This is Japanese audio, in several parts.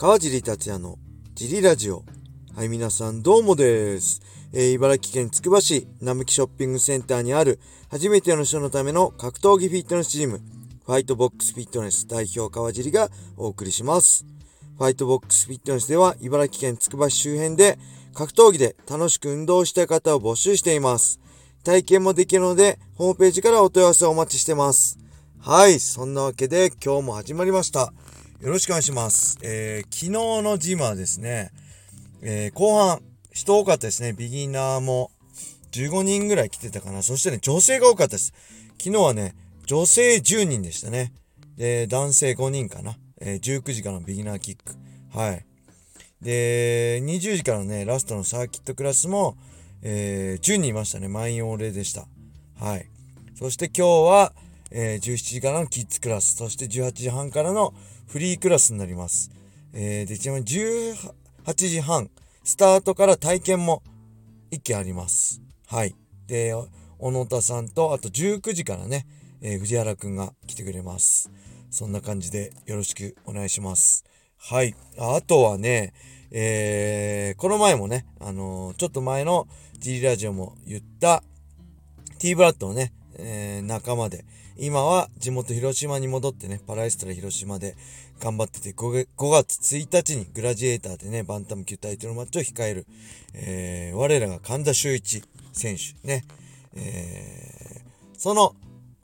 川尻達也のジリラジオ。はい、皆さんどうもです。えー茨城県つくば市並木ショッピングセンターにある初めての人のための格闘技フィットネスチーム、ファイトボックスフィットネス代表川尻がお送りします。ファイトボックスフィットネスでは茨城県つくば市周辺で格闘技で楽しく運動したい方を募集しています。体験もできるので、ホームページからお問い合わせをお待ちしてます。はい、そんなわけで今日も始まりました。よろしくお願いします。えー、昨日のジムはですね、えー、後半、人多かったですね。ビギナーも15人ぐらい来てたかな。そしてね、女性が多かったです。昨日はね、女性10人でしたね。で、男性5人かな。えー19時からのビギナーキック。はい。で、20時からね、ラストのサーキットクラスも、えー10人いましたね。満員御礼でした。はい。そして今日は、えー17時からのキッズクラス、そして18時半からのフリークラスになります。えーで、ちなみに18時半、スタートから体験も1件あります。はい。で、小野田さんと、あと19時からね、えー藤原くんが来てくれます。そんな感じでよろしくお願いします。はい。あとはね、えーこの前もね、あのーちょっと前の G ラジオも言った T ブラッドのね、仲間で、今は地元広島に戻ってね、パラエストラ広島で頑張ってて5月、5月1日にグラジエーターでね、バンタム級タイトルマッチを控える、えー我らが神田修一選手ね、えーその、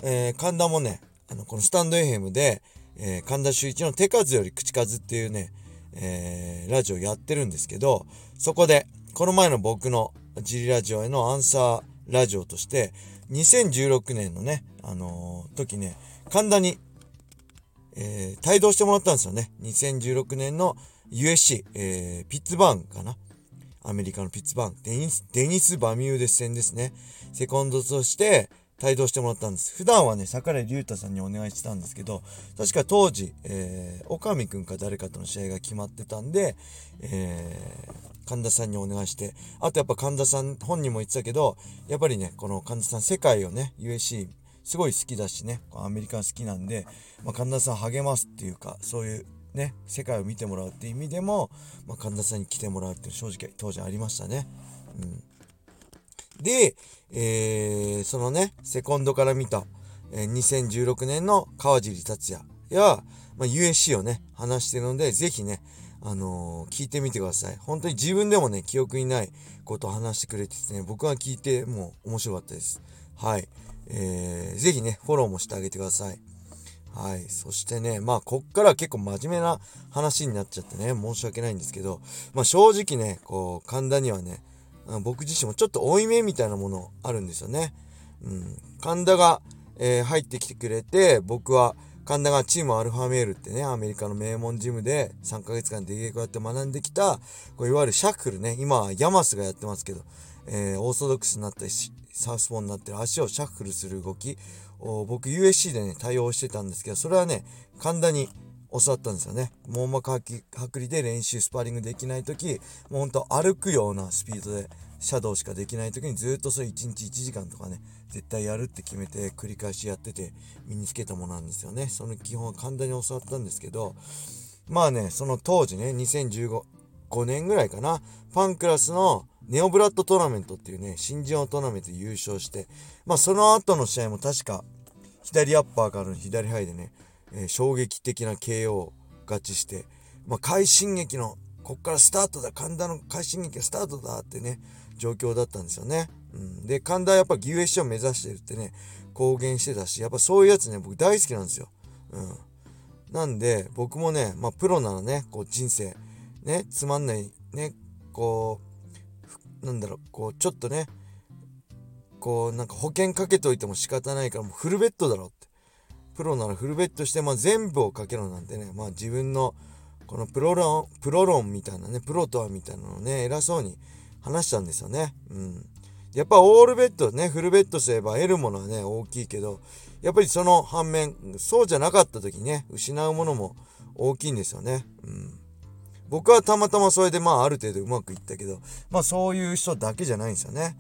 えー神田もね、あの、このスタンド FM で、えー神田修一の手数より口数っていうね、えーラジオやってるんですけど、そこで、この前の僕のジリラジオへのアンサーラジオとして、2016年のね、あのー時ね、神田に、えー帯同してもらったんですよね。2016年の USC、えーピッツバーンかな。アメリカのピッツバーン。デニス、デニス・バミューデス戦ですね。セコンドとして帯同してもらったんです。普段はね、桜井隆太さんにお願いしてたんですけど、確か当時、えー、岡見くんか誰かとの試合が決まってたんで、えー、神田さんにお願いして、あとやっぱ神田さん本人も言ってたけど、やっぱりね、この神田さん世界をね、USC すごい好きだしね、アメリカン好きなんで、まあ、神田さん励ますっていうか、そういうね、世界を見てもらうっていう意味でも、まあ、神田さんに来てもらうっていう正直当時ありましたね。うん。で、えー、そのね、セコンドから見た、えー2016年の川尻達也や、まあ、USC をね、話してるので、ぜひね、あのー聞いてみてください。本当に自分でもね、記憶にないことを話してくれててね、僕は聞いてもう面白かったです。はい。えー、ぜひね、フォローもしてあげてください。はい。そしてね、まあ、こっから結構真面目な話になっちゃってね、申し訳ないんですけど、まあ、正直ね、こう、神田にはね、僕自身もちょっと負い目みたいなものあるんですよね。うん。神田が、えー入ってきてくれて、僕は、神田がチームアルファメールってね、アメリカの名門ジムで3ヶ月間で芸こうやって学んできた、こういわゆるシャッフルね、今はヤマスがやってますけど、えーオーソドックスになったしサウスポーになってる足をシャッフルする動きを僕 UFC でね、対応してたんですけど、それはね、神田に教わったんですよね。網膜剥離で練習スパーリングできない時もうほんと歩くようなスピードでシャドウしかできない時にずっとそれ1日1時間とかね絶対やるって決めて繰り返しやってて身につけたものなんですよねその基本は簡単に教わったんですけどまあねその当時ね2015 5年ぐらいかなファンクラスのネオブラッドトーナメントっていうね新人王トーナメント優勝してまあその後の試合も確か左アッパーからの左ハイでね、え衝撃的な KO を勝ちして、まあ、快進撃のこっからスタートだ神田の快進撃がスタートだってね状況だったんですよね、うん、で神田はやっぱ USC を目指してるってね公言してたしやっぱそういうやつね僕大好きなんですよ、うん、なんで僕もねまあプロならねこう人生ねつまんないねこうなんだろうこうちょっとねこうなんか保険かけといても仕方ないからもうフルベッドだろって。プロならフルベッドして、まあ、全部をかけろなんてね、まあ、自分のこのプロ論プロ論みたいなねプロとはみたいなのをね偉そうに話したんですよね。うん、やっぱオールベッドねフルベッドすれば得るものはね大きいけどやっぱりその反面そうじゃなかった時ね失うものも大きいんですよね。うん僕はたまたまそれでまあある程度うまくいったけどまあそういう人だけじゃないんですよね。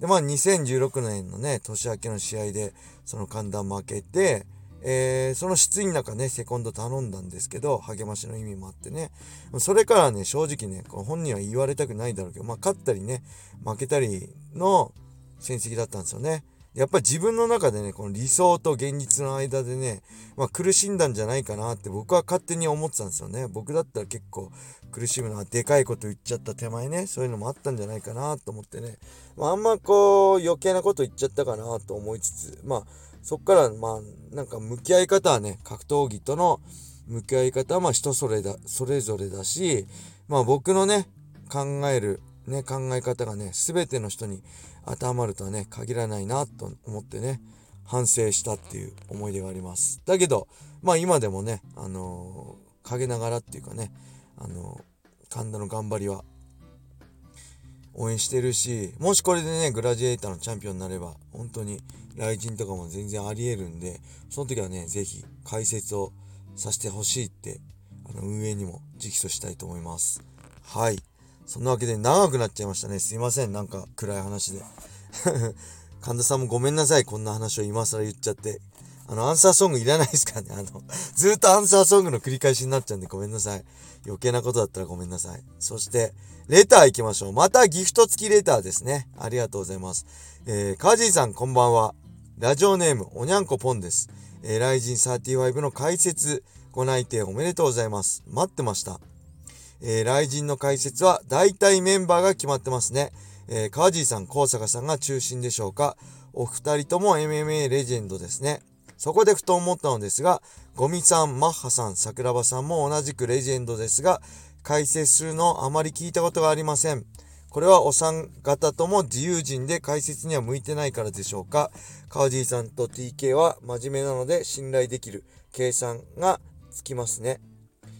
でまあ2016年のね年明けの試合でその寒暖負けて、えー、その失意の中ね、セコンド頼んだんですけど、励ましの意味もあってね。それからね、正直ね、この本人は言われたくないだろうけど、まあ、勝ったりね、負けたりの戦績だったんですよね。やっぱり自分の中でね、この理想と現実の間でね、まあ、苦しんだんじゃないかなって僕は勝手に思ってたんですよね。僕だったら結構苦しむのはでかいこと言っちゃった手前ね、そういうのもあったんじゃないかなと思ってね、まあ、あんまこう余計なこと言っちゃったかなと思いつつ、まあそっからまあなんか向き合い方はね、格闘技との向き合い方はまあ人それだ、それぞれだし、まあ僕のね、考えるね、考え方がね、全ての人に当てはまるとはね、限らないなと思ってね、反省したっていう思い出があります。だけど、まあ今でもね、あのー、陰ながらっていうかね、あのー、神田の頑張りは応援してるし、もしこれでね、グラジエーターのチャンピオンになれば、本当に雷神とかも全然あり得るんで、その時はね、ぜひ解説をさせてほしいって、あの、運営にも直訴したいと思います。はい。そんなわけで長くなっちゃいましたね。すいません。なんか暗い話で。神田さんもごめんなさい。こんな話を今更言っちゃって。あの、アンサーソングいらないですかね。あの、ずっとアンサーソングの繰り返しになっちゃうんでごめんなさい。余計なことだったらごめんなさい。そして、レター行きましょう。またギフト付きレターですね。ありがとうございます。えー、カージーさんこんばんは。ラジオネーム、おにゃんこぽんです。えー、ライジン35の解説、ご内定おめでとうございます。待ってました。えー、雷神の解説は大体メンバーが決まってますね。えー、川尻さん、高坂さんが中心でしょうか。お二人とも MMA レジェンドですね。そこでふと思ったのですが、ゴミさん、マッハさん、桜庭さんも同じくレジェンドですが、解説するのあまり聞いたことがありません。これはお三方とも自由人で解説には向いてないからでしょうか。川尻さんと TK は真面目なので信頼できる計算がつきますね。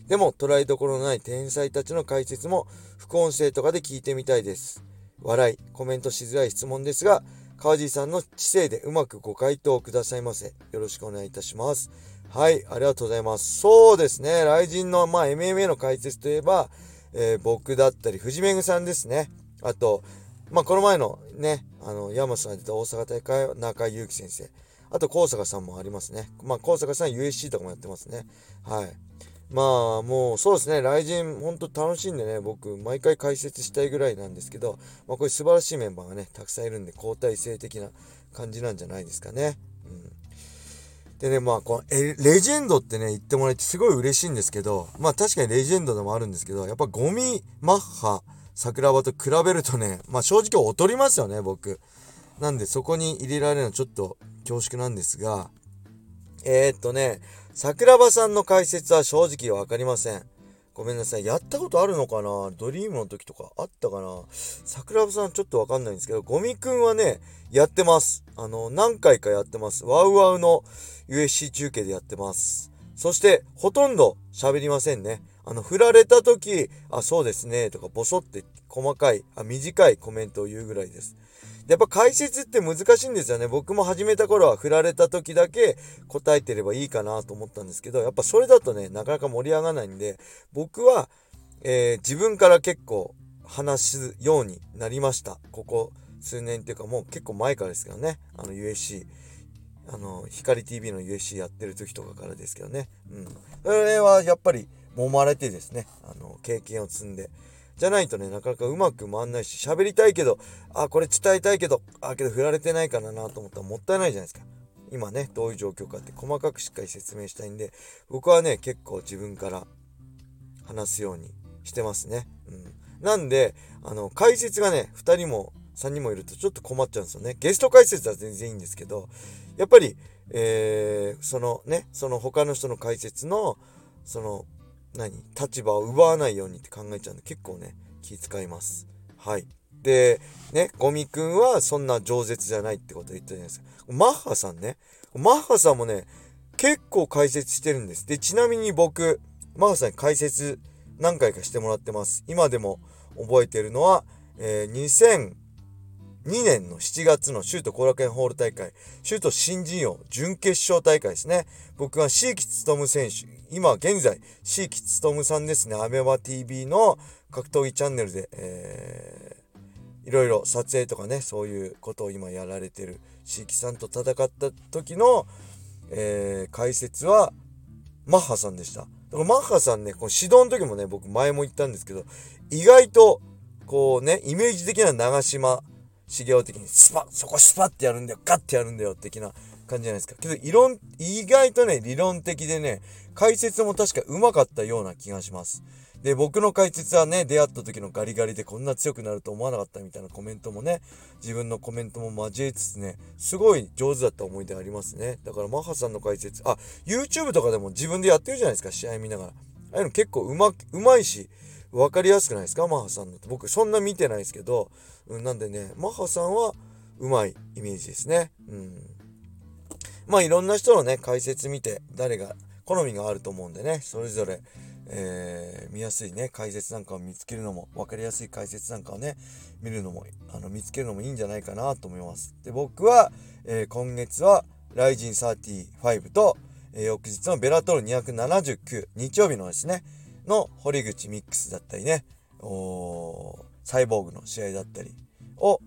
でも捉えどころのない天才たちの解説も副音声とかで聞いてみたいです。笑い、コメントしづらい質問ですが、川地さんの知性でうまくご回答くださいませ。よろしくお願いいたします。はい、ありがとうございます。そうですね、雷神の、まあ、MMA の解説といえば、えー、僕だったり、藤めぐさんですね。あと、まあ、この前のね、あの、山さんが出た大阪大会は中井祐樹先生。あと、高坂さんもありますね。まあ、高坂さん USC とかもやってますね。はい。まあもうそうですね、雷神本当楽しんでね、僕毎回解説したいぐらいなんですけど、まあこれ素晴らしいメンバーがね、たくさんいるんで交代制的な感じなんじゃないですかね。うん。でね、まあこのえレジェンドってね、言ってもらえてすごい嬉しいんですけど、まあ確かにレジェンドでもあるんですけど、やっぱゴミ、マッハ、桜庭と比べるとね、まあ正直劣りますよね、僕。なんでそこに入れられるのはちょっと恐縮なんですが、えー、っとね、桜庭さんの解説は正直わかりません。ごめんなさい。やったことあるのかな？ドリームの時とかあったかな？桜庭さんちょっとわかんないんですけど、ゴミくんはね、やってます。あの、何回かやってます。ワウワウの USC 中継でやってます。そして、ほとんど喋りませんね。あの、振られた時、あ、そうですね、とか、ボソって細かい、あ、短いコメントを言うぐらいです。やっぱ解説って難しいんですよね。僕も始めた頃は振られた時だけ答えてればいいかなと思ったんですけど、やっぱそれだとね、なかなか盛り上がらないんで、僕は、えー、自分から結構話すようになりました。ここ数年っていうかもう結構前からですけどね。あの USC。あの、光 TV の USC やってる時とかからですけどね。うん。それはやっぱり揉まれてですね、あの、経験を積んで、じゃないとね、なかなかうまく回んないし、喋りたいけど、あ、これ伝えたいけど、あ、けど振られてないからなと思ったらもったいないじゃないですか。今ね、どういう状況かって細かくしっかり説明したいんで、僕はね、結構自分から話すようにしてますね。うん。なんで、あの、解説がね、2人も3人もいるとちょっと困っちゃうんですよね。ゲスト解説は全然いいんですけど、やっぱり、えー、そのね、その他の人の解説の、その、何？立場を奪わないようにって考えちゃうんで結構ね気遣います。はい。でねゴミくんはそんな饒舌じゃないってこと言ったじゃないですか。マッハさんね。マッハさんもね結構解説してるんです。でちなみに僕マッハさんに解説何回かしてもらってます。今でも覚えてるのは、えー、2年の7月のシュート後楽園ホール大会、シュート新人王準決勝大会ですね。僕は椎木勉選手、今現在、椎木勉さんですね、アメマ TV の格闘技チャンネルで、えー、いろいろ撮影とかね、そういうことを今やられてる椎木さんと戦った時の、えー、解説は、マッハさんでした。だからマッハさんね、この指導の時もね、僕前も言ったんですけど、意外と、こうね、イメージ的な長島茂雄的に、スパッそこスパってやるんだよガッてやるんだよ的な感じじゃないですか。けど、理論、意外とね、理論的でね、解説も確か上手かったような気がします。で、僕の解説はね、出会った時のガリガリでこんな強くなると思わなかったみたいなコメントもね、自分のコメントも交えつつね、すごい上手だった思い出ありますね。だからマッハさんの解説、あ、YouTube とかでも自分でやってるじゃないですか、試合見ながら。ああいうの結構うま、うまいし、分かりやすくないですか？マハさんの。僕そんな見てないですけど、うん、なんでね、マハさんはうまいイメージですね。うん。まあいろんな人のね、解説見て、誰が好みがあると思うんでね、それぞれ、えー、見やすいね、解説なんかを見つけるのも、分かりやすい解説なんかをね、見るのも、あの、見つけるのもいいんじゃないかなと思います。で、僕は、えー、今月は、ライジン35と、えー、翌日のベラトール279、日曜日のですね、の堀口ミックスだったりね、おサイボーグの試合だったりを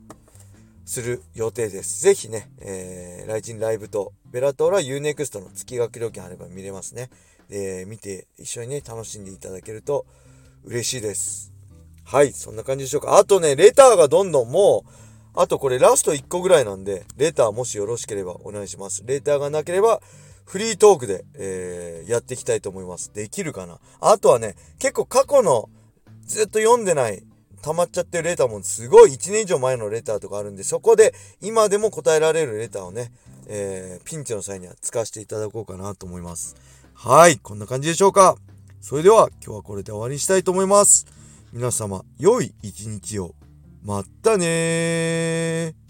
する予定です。ぜひね、えー、ライジンライブとベラトーラ UNEXT の月額料金あれば見れますね。え、見て一緒にね、楽しんでいただけると嬉しいです。はい、そんな感じでしょうか。あとね、レターがどんどんもう、あとこれラスト1個ぐらいなんで、レターもしよろしければお願いします。レターがなければ、フリートークで、えー、やっていきたいと思います。できるかな？あとはね、結構過去のずっと読んでない溜まっちゃってるレターもすごい1年以上前のレターとかあるんで、そこで今でも答えられるレターをね、えー、ピンチの際には使わせていただこうかなと思います。はい、こんな感じでしょうか。それでは今日はこれで終わりにしたいと思います。皆様、良い一日を。まったねー。